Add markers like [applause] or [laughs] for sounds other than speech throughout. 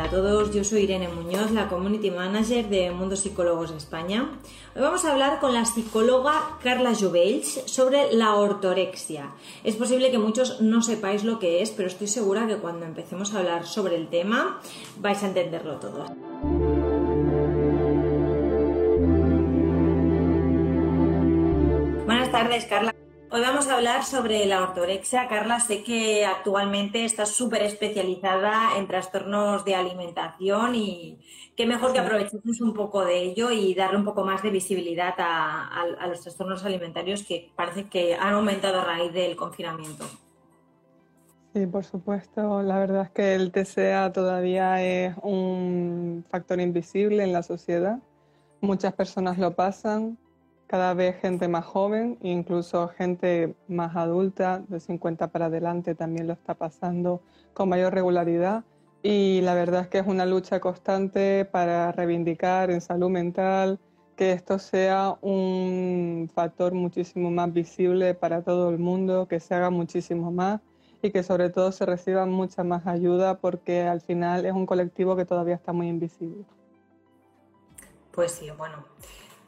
a todos. Yo soy Irene Muñoz, la Community Manager de Mundo Psicólogos España. Hoy vamos a hablar con la psicóloga Carla Jovells sobre la ortorexia. Es posible que muchos no sepáis lo que es, pero estoy segura que cuando empecemos a hablar sobre el tema vais a entenderlo todo. Buenas tardes, Carla. Hoy vamos a hablar sobre la ortorexia. Carla, sé que actualmente estás súper especializada en trastornos de alimentación y qué mejor que aprovechemos un poco de ello y darle un poco más de visibilidad a, los trastornos alimentarios que parece que han aumentado a raíz del confinamiento. Sí, por supuesto. La verdad es que el TCA todavía es un factor invisible en la sociedad. Muchas personas lo pasan, cada vez gente más joven, incluso gente más adulta, de 50 para adelante, también lo está pasando con mayor regularidad. Y la verdad es que es una lucha constante para reivindicar en salud mental que esto sea un factor muchísimo más visible para todo el mundo, que se haga muchísimo más y que sobre todo se reciba mucha más ayuda porque al final es un colectivo que todavía está muy invisible. Pues sí, bueno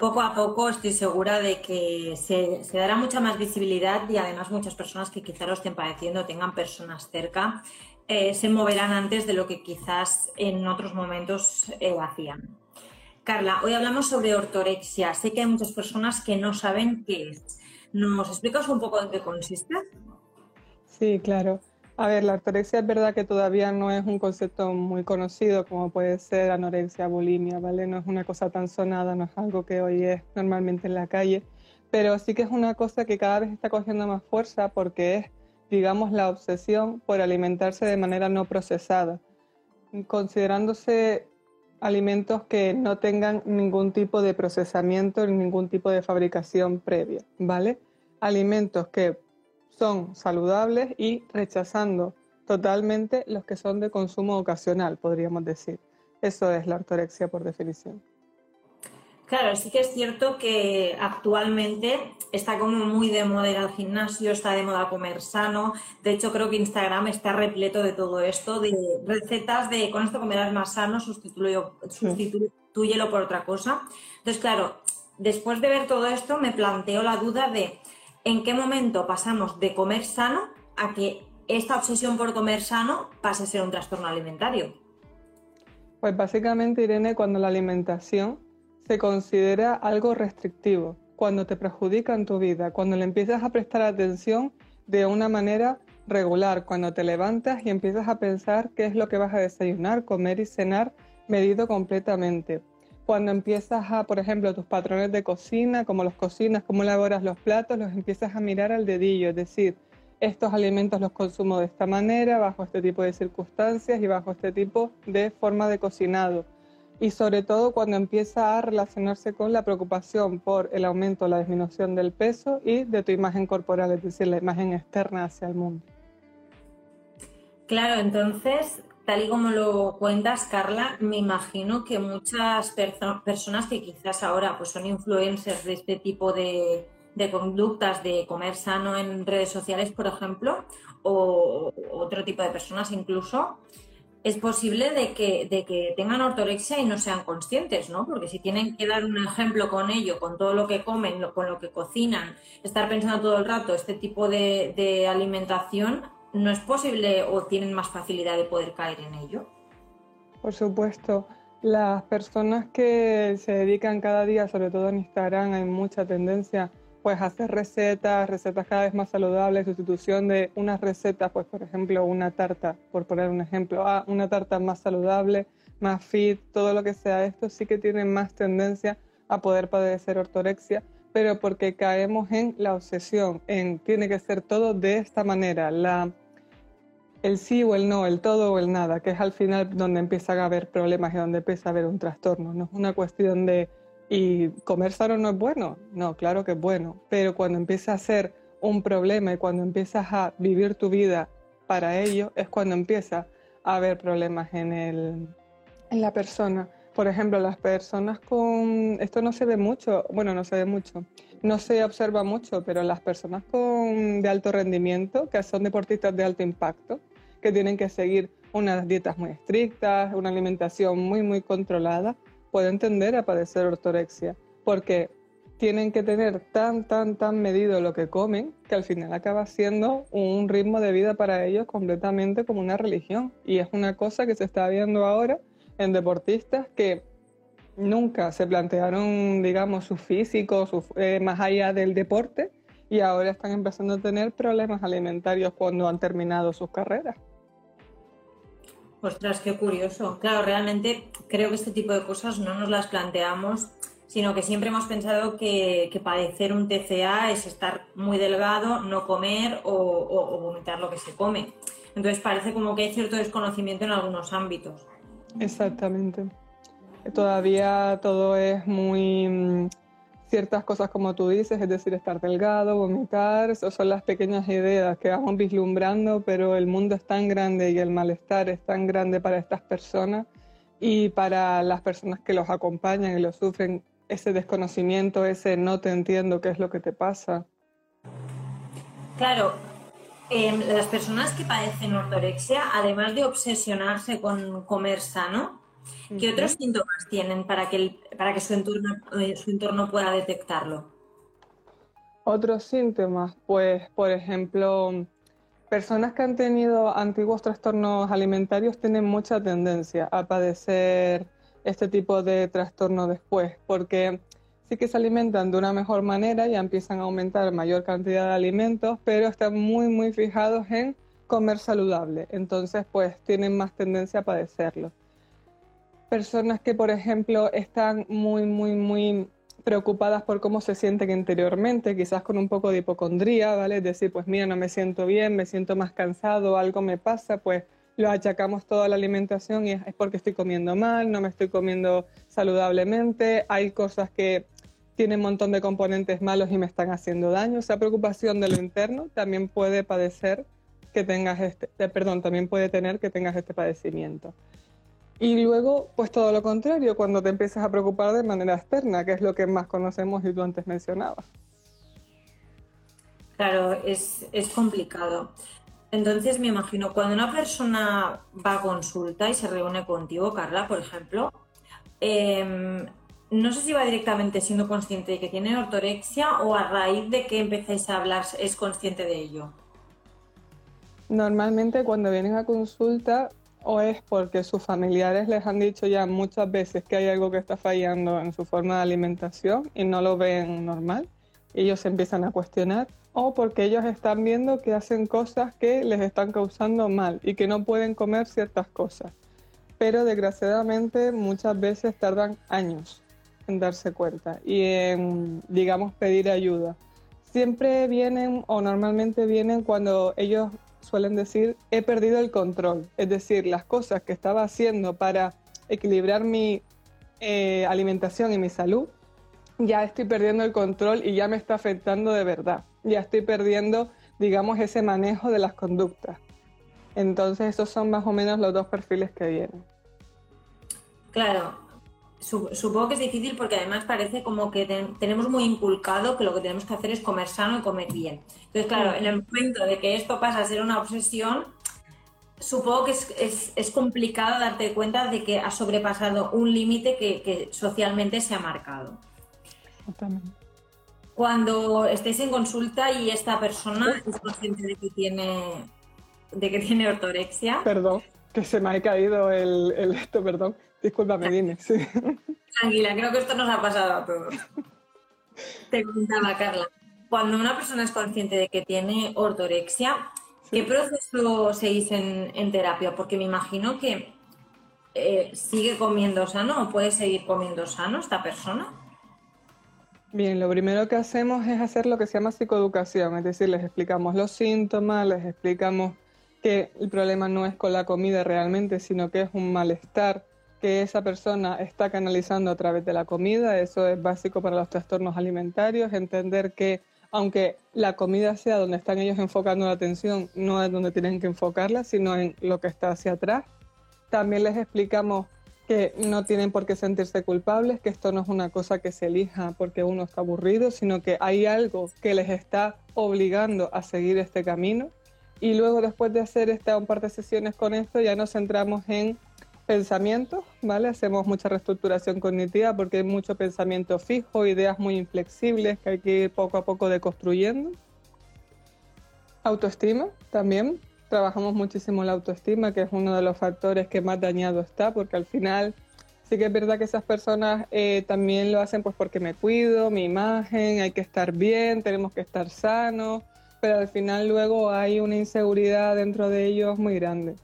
poco a poco estoy segura de que se, dará mucha más visibilidad y además muchas personas que quizá lo estén padeciendo, tengan personas cerca, eh, se moverán antes de lo que quizás en otros momentos eh, hacían. Carla, hoy hablamos sobre ortorexia. Sé que hay muchas personas que no saben qué es. ¿Nos explicas un poco en qué consiste? Sí, claro. A ver, la ortorexia es verdad que todavía no es un concepto muy conocido como puede ser anorexia, bulimia, ¿vale? No es una cosa tan sonada, no es algo que hoy es normalmente en la calle, pero sí que es una cosa que cada vez está cogiendo más fuerza porque es, digamos, la obsesión por alimentarse de manera no procesada, considerándose alimentos que no tengan ningún tipo de procesamiento ni ningún tipo de fabricación previa, ¿vale? Alimentos que son saludables y rechazando totalmente los que son de consumo ocasional, podríamos decir. Eso es la ortorexia por definición. Claro, sí que es cierto que actualmente está como muy de moda ir al gimnasio, está de moda comer sano. De hecho, creo que Instagram está repleto de todo esto, de recetas de con esto comerás más sano, sustituyelo por otra cosa. Entonces, claro, después de ver todo esto, me planteo la duda de ¿en qué momento pasamos de comer sano a que esta obsesión por comer sano pase a ser un trastorno alimentario? Pues básicamente, Irene, cuando la alimentación se considera algo restrictivo, cuando te perjudica en tu vida, cuando le empiezas a prestar atención de una manera regular, cuando te levantas y empiezas a pensar qué es lo que vas a desayunar, comer y cenar medido completamente cuando empiezas a, por ejemplo, tus patrones de cocina, cómo los cocinas, cómo elaboras los platos, los empiezas a mirar al dedillo, es decir, estos alimentos los consumo de esta manera, bajo este tipo de circunstancias y bajo este tipo de forma de cocinado. Y sobre todo cuando empieza a relacionarse con la preocupación por el aumento o la disminución del peso y de tu imagen corporal, es decir, la imagen externa hacia el mundo. Claro, entonces tal y como lo cuentas, Carla, me imagino que muchas personas que quizás ahora pues, son influencers de este tipo de, conductas de comer sano en redes sociales, por ejemplo, o otro tipo de personas incluso, es posible de que, de que tengan ortorexia y no sean conscientes, ¿no? Porque si tienen que dar un ejemplo con ello, con todo lo que comen, con lo que cocinan, estar pensando todo el rato este tipo de, de alimentación, ¿no es posible o tienen más facilidad de poder caer en ello? Por supuesto. Las personas que se dedican cada día, sobre todo en Instagram, hay mucha tendencia pues a hacer recetas, recetas cada vez más saludables, sustitución de unas recetas, pues por ejemplo una tarta, por poner un ejemplo, a una tarta más saludable, más fit, todo lo que sea esto sí que tiene más tendencia a poder padecer ortorexia, pero porque caemos en la obsesión, en tiene que ser todo de esta manera, el sí o el no, el todo o el nada, que es al final donde empiezan a haber problemas y donde empieza a haber un trastorno. No es una cuestión de ¿Y comer sano no es bueno? No, claro que es bueno, pero cuando empieza a ser un problema y cuando empiezas a vivir tu vida para ello, es cuando empieza a haber problemas en, el, en la persona. Por ejemplo, las personas con... Esto no se ve mucho, bueno, no se ve mucho, no se observa mucho, pero las personas con, de alto rendimiento, que son deportistas de alto impacto, que tienen que seguir unas dietas muy estrictas, una alimentación muy, muy controlada, pueden tender a padecer ortorexia, porque tienen que tener tan, tan, tan medido lo que comen que al final acaba siendo un ritmo de vida para ellos completamente como una religión. Y es una cosa que se está viendo ahora en deportistas que nunca se plantearon, digamos, su físico eh, más allá del deporte y ahora están empezando a tener problemas alimentarios cuando han terminado sus carreras. Ostras, qué curioso. Claro, realmente creo que este tipo de cosas no nos las planteamos, sino que siempre hemos pensado que, padecer un TCA es estar muy delgado, no comer o, o vomitar lo que se come. Entonces parece como que hay cierto desconocimiento en algunos ámbitos. Exactamente. Todavía todo es muy mm, ciertas cosas como tú dices, es decir, estar delgado, vomitar, esas son las pequeñas ideas que vamos vislumbrando, pero el mundo es tan grande y el malestar es tan grande para estas personas y para las personas que los acompañan y los sufren, ese desconocimiento, ese no te entiendo qué es lo que te pasa. Claro, em, las personas que padecen ortorexia, además de obsesionarse con comer sano, ¿Qué otros síntomas tienen para que, para que su, entorno, eh, su entorno pueda detectarlo? Otros síntomas, pues, por ejemplo, personas que han tenido antiguos trastornos alimentarios tienen mucha tendencia a padecer este tipo de trastorno después, porque sí que se alimentan de una mejor manera y empiezan a aumentar mayor cantidad de alimentos, pero están muy, muy fijados en comer saludable. Entonces, pues tienen más tendencia a padecerlo personas que, por ejemplo, están muy, muy, muy preocupadas por cómo se sienten interiormente, quizás con un poco de hipocondría, ¿vale? Decir, pues mira, no me siento bien, me siento más cansado, algo me pasa, pues lo achacamos toda la alimentación y es porque estoy comiendo mal, no me estoy comiendo saludablemente, hay cosas que tienen un montón de componentes malos y me están haciendo daño. Esa preocupación de lo interno también puede padecer que tengas este, perdón, también puede tener que tengas este padecimiento. Y luego, pues todo lo contrario, cuando te empiezas a preocupar de manera externa, que es lo que más conocemos y tú antes mencionabas. Claro, es, complicado. Entonces me imagino, cuando una persona va a consulta y se reúne contigo, Carla, por ejemplo, em, no sé si va directamente siendo consciente de que tiene ortorexia o a raíz de que empecéis a hablar es consciente de ello. Normalmente cuando vienen a consulta o es porque sus familiares les han dicho ya muchas veces que hay algo que está fallando en su forma de alimentación y no lo ven normal, ellos se empiezan a cuestionar, o porque ellos están viendo que hacen cosas que les están causando mal y que no pueden comer ciertas cosas. Pero desgraciadamente muchas veces tardan años en darse cuenta y en, digamos, pedir ayuda. Siempre vienen o normalmente vienen cuando ellos suelen decir, he perdido el control. Es decir, las cosas que estaba haciendo para equilibrar mi eh, alimentación y mi salud, ya estoy perdiendo el control y ya me está afectando de verdad. Ya estoy perdiendo, digamos, ese manejo de las conductas. Entonces, esos son más o menos los dos perfiles que vienen. Claro, supongo que es difícil porque además parece como que tenemos muy inculcado que lo que tenemos que hacer es comer sano y comer bien. Entonces, claro, en el momento de que esto pasa a ser una obsesión, supongo que es, complicado darte cuenta de que has sobrepasado un límite que, socialmente se ha marcado. Cuando estéis en consulta y esta persona es consciente de que tiene, de que tiene ortorexia. Perdón, que se me ha caído el, el esto, perdón Discúlpame, dime. Sí. Tranquila, creo que esto nos ha pasado a todos. Te comentaba, Carla, cuando una persona es consciente de que tiene ortorexia, ¿qué proceso se en, en terapia? Porque me imagino que eh, sigue comiendo sano o puede seguir comiendo sano esta persona. Bien, lo primero que hacemos es hacer lo que se llama psicoeducación, es decir, les explicamos los síntomas, les explicamos que el problema no es con la comida realmente, sino que es un malestar que esa persona está canalizando a través de la comida. Eso es básico para los trastornos alimentarios, entender que aunque la comida sea donde están ellos enfocando la atención, no es donde tienen que enfocarla, sino en lo que está hacia atrás. También les explicamos que no tienen por qué sentirse culpables, que esto no es una cosa que se elija porque uno está aburrido, sino que hay algo que les está obligando a seguir este camino. Y luego después de hacer esta un par de sesiones con esto, ya nos centramos en pensamientos, ¿vale? Hacemos mucha reestructuración cognitiva porque hay mucho pensamiento fijo, ideas muy inflexibles que hay que ir poco a poco deconstruyendo. Autoestima también. Trabajamos muchísimo la autoestima, que es uno de los factores que más dañado está, porque al final sí que es verdad que esas personas eh, también lo hacen pues porque me cuido, mi imagen, hay que estar bien, tenemos que estar sanos, pero al final luego hay una inseguridad dentro de ellos muy grande.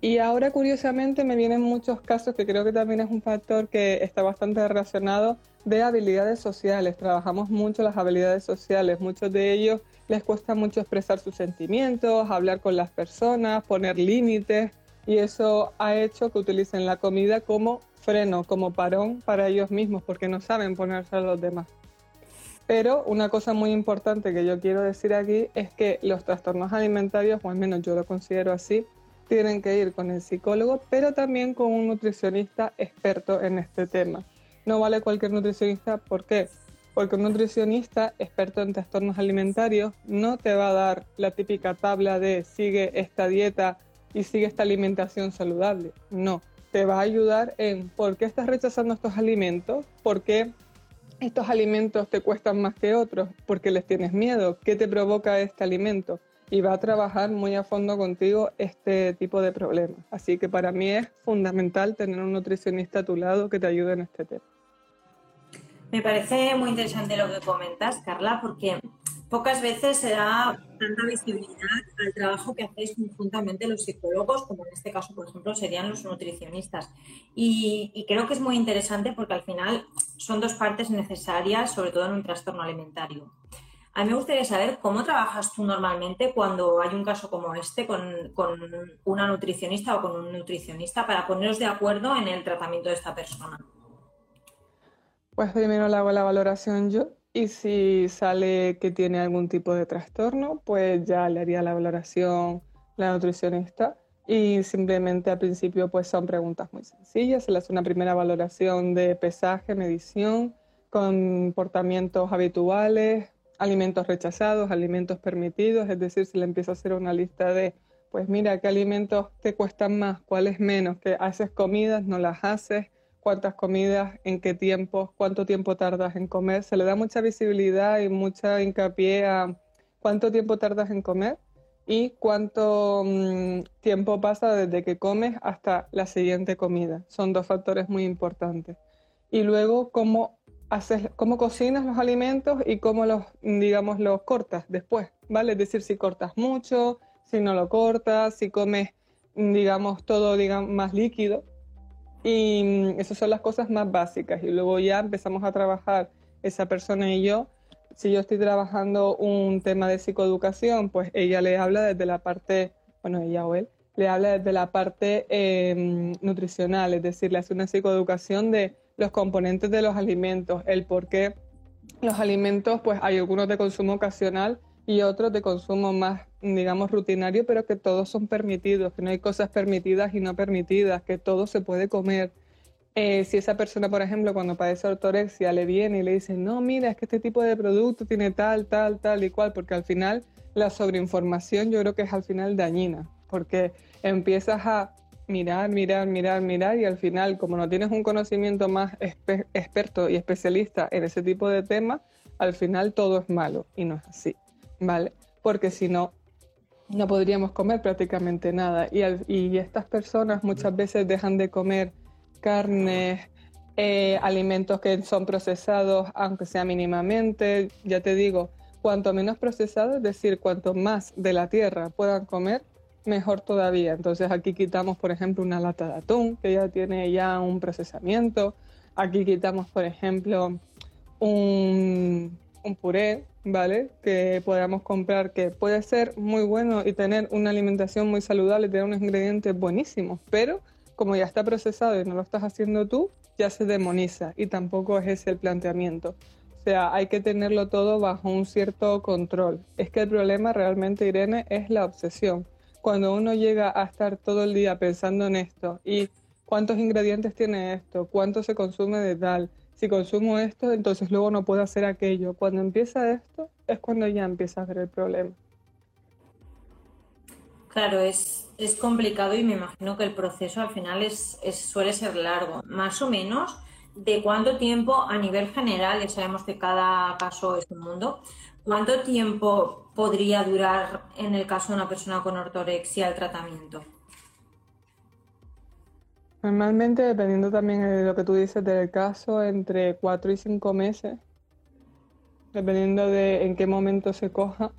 Y ahora, curiosamente, me vienen muchos casos que creo que también es un factor que está bastante relacionado de habilidades sociales. Trabajamos mucho las habilidades sociales. Muchos de ellos les cuesta mucho expresar sus sentimientos, hablar con las personas, poner límites. Y eso ha hecho que utilicen la comida como freno, como parón para ellos mismos, porque no saben ponerse a los demás. Pero una cosa muy importante que yo quiero decir aquí es que los trastornos alimentarios, o al menos yo lo considero así, tienen que ir con el psicólogo, pero también con un nutricionista experto en este tema. No vale cualquier nutricionista, ¿por qué? Porque un nutricionista experto en trastornos alimentarios no te va a dar la típica tabla de sigue esta dieta y sigue esta alimentación saludable. No, te va a ayudar en por qué estás rechazando estos alimentos, por qué estos alimentos te cuestan más que otros, por qué les tienes miedo, qué te provoca este alimento y va a trabajar muy a fondo contigo este tipo de problemas. Así que para mí es fundamental tener un nutricionista a tu lado que te ayude en este tema. Me parece muy interesante lo que comentas, Carla, porque pocas veces se da tanta visibilidad al trabajo que hacéis conjuntamente los psicólogos, como en este caso, por ejemplo, serían los nutricionistas. Y, y, creo que es muy interesante porque al final son dos partes necesarias, sobre todo en un trastorno alimentario. A mí me gustaría saber cómo trabajas tú normalmente cuando hay un caso como este con, una nutricionista o con un nutricionista para poneros de acuerdo en el tratamiento de esta persona. Pues primero le hago la valoración yo y si sale que tiene algún tipo de trastorno, pues ya le haría la valoración la nutricionista y simplemente al principio pues son preguntas muy sencillas, se le hace una primera valoración de pesaje, medición, comportamientos habituales, alimentos rechazados, alimentos permitidos, es decir, si le empiezo a hacer una lista de, pues mira, qué alimentos te cuestan más, cuáles menos, que haces comidas, no las haces, cuántas comidas, en qué tiempo, cuánto tiempo tardas en comer, se le da mucha visibilidad y mucha hincapié a cuánto tiempo tardas en comer y cuánto mm, tiempo pasa desde que comes hasta la siguiente comida. Son dos factores muy importantes. Y luego cómo haces, cómo cocinas los alimentos y cómo los, digamos, los cortas después, ¿vale? Es decir, si cortas mucho, si no lo cortas, si comes, digamos, todo, digamos, más líquido. Y mm, esas son las cosas más básicas. Y luego ya empezamos a trabajar esa persona y yo. Si yo estoy trabajando un tema de psicoeducación, pues ella le habla desde la parte, bueno, ella o él, le habla desde la parte em, nutricional, es decir, le hace una psicoeducación de los componentes de los alimentos, el por qué los alimentos, pues hay algunos de consumo ocasional y otros de consumo más, digamos, rutinario, pero que todos son permitidos, que no hay cosas permitidas y no permitidas, que todo se puede comer. Eh, si esa persona, por ejemplo, cuando padece ortorexia, le viene y le dice, no, mira, es que este tipo de producto tiene tal, tal, tal y cual, porque al final la sobreinformación yo creo que es al final dañina, porque empiezas a mirar, mirar, mirar, mirar y al final, como no tienes un conocimiento más experto y especialista en ese tipo de temas, al final todo es malo y no es así, ¿vale? Porque si no, no podríamos comer prácticamente nada y, y estas personas muchas veces dejan de comer carnes, eh, alimentos que son procesados, aunque sea mínimamente, ya te digo, cuanto menos procesados, es decir, cuanto más de la tierra puedan comer, mejor todavía. Entonces aquí quitamos, por ejemplo, una lata de atún que ya tiene ya un procesamiento. Aquí quitamos, por ejemplo, un, un puré, ¿vale? Que podamos comprar, que puede ser muy bueno y tener una alimentación muy saludable, tener unos ingredientes buenísimos, pero como ya está procesado y no lo estás haciendo tú, ya se demoniza y tampoco es ese el planteamiento. O sea, hay que tenerlo todo bajo un cierto control. Es que el problema realmente, Irene, es la obsesión. Cuando uno llega a estar todo el día pensando en esto y cuántos ingredientes tiene esto, cuánto se consume de tal, si consumo esto, entonces luego no puedo hacer aquello. Cuando empieza esto, es cuando ya empieza a ver el problema. Claro, es, es complicado y me imagino que el proceso al final es, suele ser largo. Más o menos, ¿de cuánto tiempo a nivel general, ya sabemos que cada caso es un mundo, cuánto tiempo podría durar en el caso de una persona con ortorexia el tratamiento? Normalmente, dependiendo también de lo que tú dices del caso, entre cuatro y cinco meses, dependiendo de en qué momento se coja.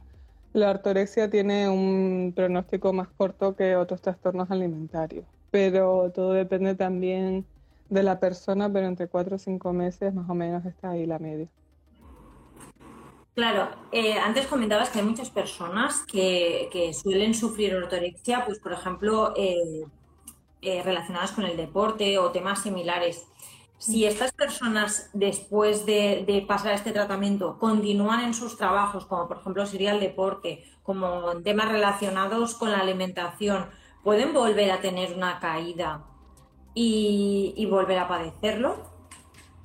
La ortorexia tiene un pronóstico más corto que otros trastornos alimentarios, pero todo depende también de la persona, pero entre cuatro o cinco meses más o menos está ahí la media. Claro, eh, antes comentabas que hay muchas personas que, suelen sufrir ortorexia, pues por ejemplo, eh, eh, relacionadas con el deporte o temas similares. Si estas personas, después de, pasar este tratamiento, continúan en sus trabajos, como por ejemplo sería el deporte, como en temas relacionados con la alimentación, pueden volver a tener una caída y, volver a padecerlo.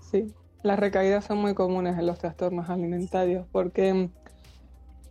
Sí, las recaídas son muy comunes en los trastornos alimentarios porque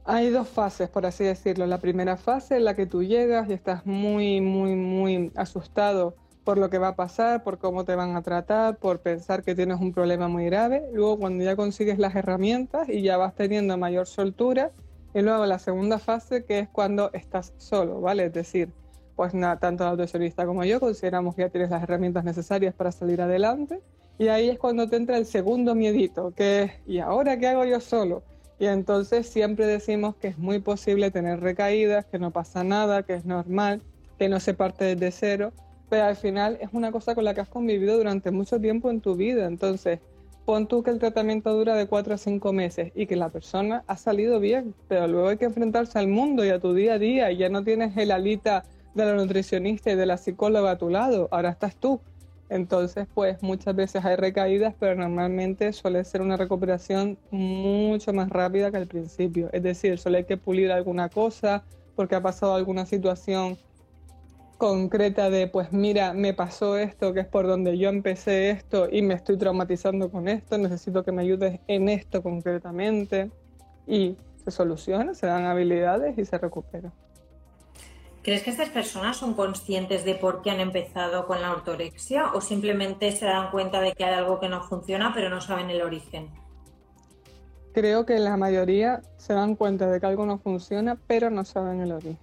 hay dos fases, por así decirlo. La primera fase en la que tú llegas y estás muy, muy, muy asustado por lo que va a pasar, por cómo te van a tratar, por pensar que tienes un problema muy grave. Luego cuando ya consigues las herramientas y ya vas teniendo mayor soltura, y luego la segunda fase que es cuando estás solo, ¿vale? Es decir, pues tanto el autogestionista como yo consideramos que ya tienes las herramientas necesarias para salir adelante. Y ahí es cuando te entra el segundo miedito, que es, ¿y ahora qué hago yo solo? Y entonces siempre decimos que es muy posible tener recaídas, que no pasa nada, que es normal, que no se parte desde cero, pero al final es una cosa con la que has convivido durante mucho tiempo en tu vida. Entonces, pon tú que el tratamiento dura de cuatro a cinco meses y que la persona ha salido bien, pero luego hay que enfrentarse al mundo y a tu día a día y ya no tienes el alita de la nutricionista y de la psicóloga a tu lado, ahora estás tú. Entonces, pues muchas veces hay recaídas, pero normalmente suele ser una recuperación mucho más rápida que al principio. Es decir, suele hay que pulir alguna cosa porque ha pasado alguna situación concreta de, pues mira, me pasó esto, que es por donde yo empecé esto y me estoy traumatizando con esto, necesito que me ayudes en esto concretamente. Y se soluciona, se dan habilidades y se recupera. ¿Crees que estas personas son conscientes de por qué han empezado con la ortorexia o simplemente se dan cuenta de que hay algo que no funciona pero no saben el origen? Creo que la mayoría se dan cuenta de que algo no funciona pero no saben el origen.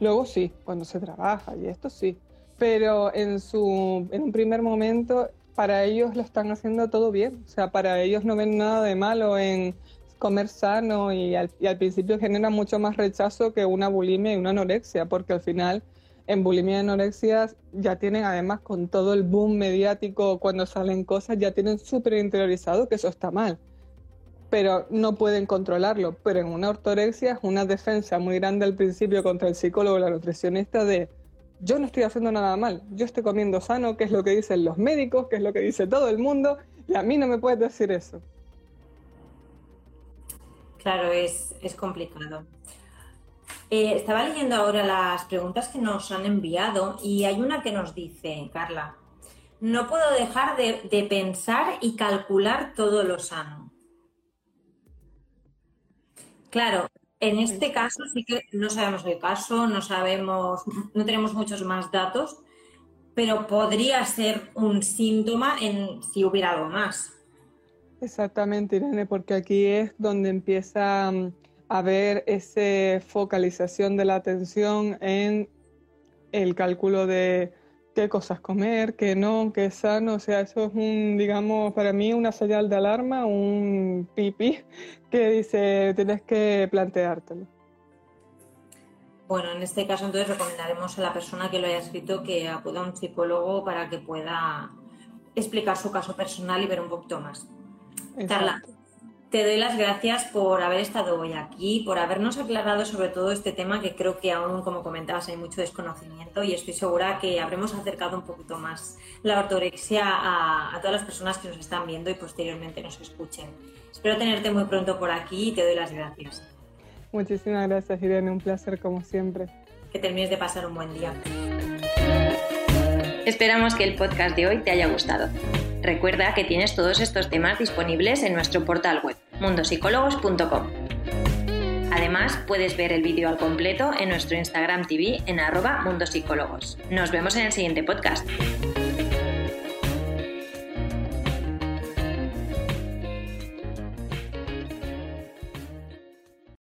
Luego sí, cuando se trabaja y esto sí, pero en, su, en un primer momento para ellos lo están haciendo todo bien, o sea, para ellos no ven nada de malo en comer sano y al, y al principio genera mucho más rechazo que una bulimia y una anorexia, porque al final en bulimia y anorexia ya tienen además con todo el boom mediático cuando salen cosas, ya tienen súper interiorizado que eso está mal pero no pueden controlarlo. Pero en una ortorexia es una defensa muy grande al principio contra el psicólogo o la nutricionista de yo no estoy haciendo nada mal, yo estoy comiendo sano, que es lo que dicen los médicos, que es lo que dice todo el mundo, y a mí no me puedes decir eso. Claro, es, complicado. Eh, estaba leyendo ahora las preguntas que nos han enviado y hay una que nos dice, Carla, no puedo dejar de pensar y calcular todo lo sano. Claro, en este caso sí que no sabemos el caso, no sabemos, [laughs] no tenemos muchos más datos, pero podría ser un síntoma en si hubiera algo más. Exactamente, Irene, porque aquí es donde empieza mm, a haber esa focalización de la atención en el cálculo de qué cosas comer, qué no, qué sano. O sea, eso es un, digamos, para mí una señal de alarma, un pipí [laughs] que dice, tienes que planteártelo. Bueno, en este caso entonces recomendaremos a la persona que lo haya escrito que acuda a un psicólogo para que pueda explicar su caso personal y ver un poquito más. Carla, te doy las gracias por haber estado hoy aquí, por habernos aclarado sobre todo este tema que creo que aún, como comentabas, hay mucho desconocimiento y estoy segura que habremos acercado un poquito más la ortorexia a, todas las personas que nos están viendo y posteriormente nos escuchen. Espero tenerte muy pronto por aquí y te doy las gracias. Muchísimas gracias, Irene. Un placer como siempre. Que termines de pasar un buen día. Esperamos que el podcast de hoy te haya gustado. Recuerda que tienes todos estos temas disponibles en nuestro portal web mundosicólogos.com. Además, puedes ver el vídeo al completo en nuestro Instagram TV en arroba mundosicólogos. Nos vemos en el siguiente podcast.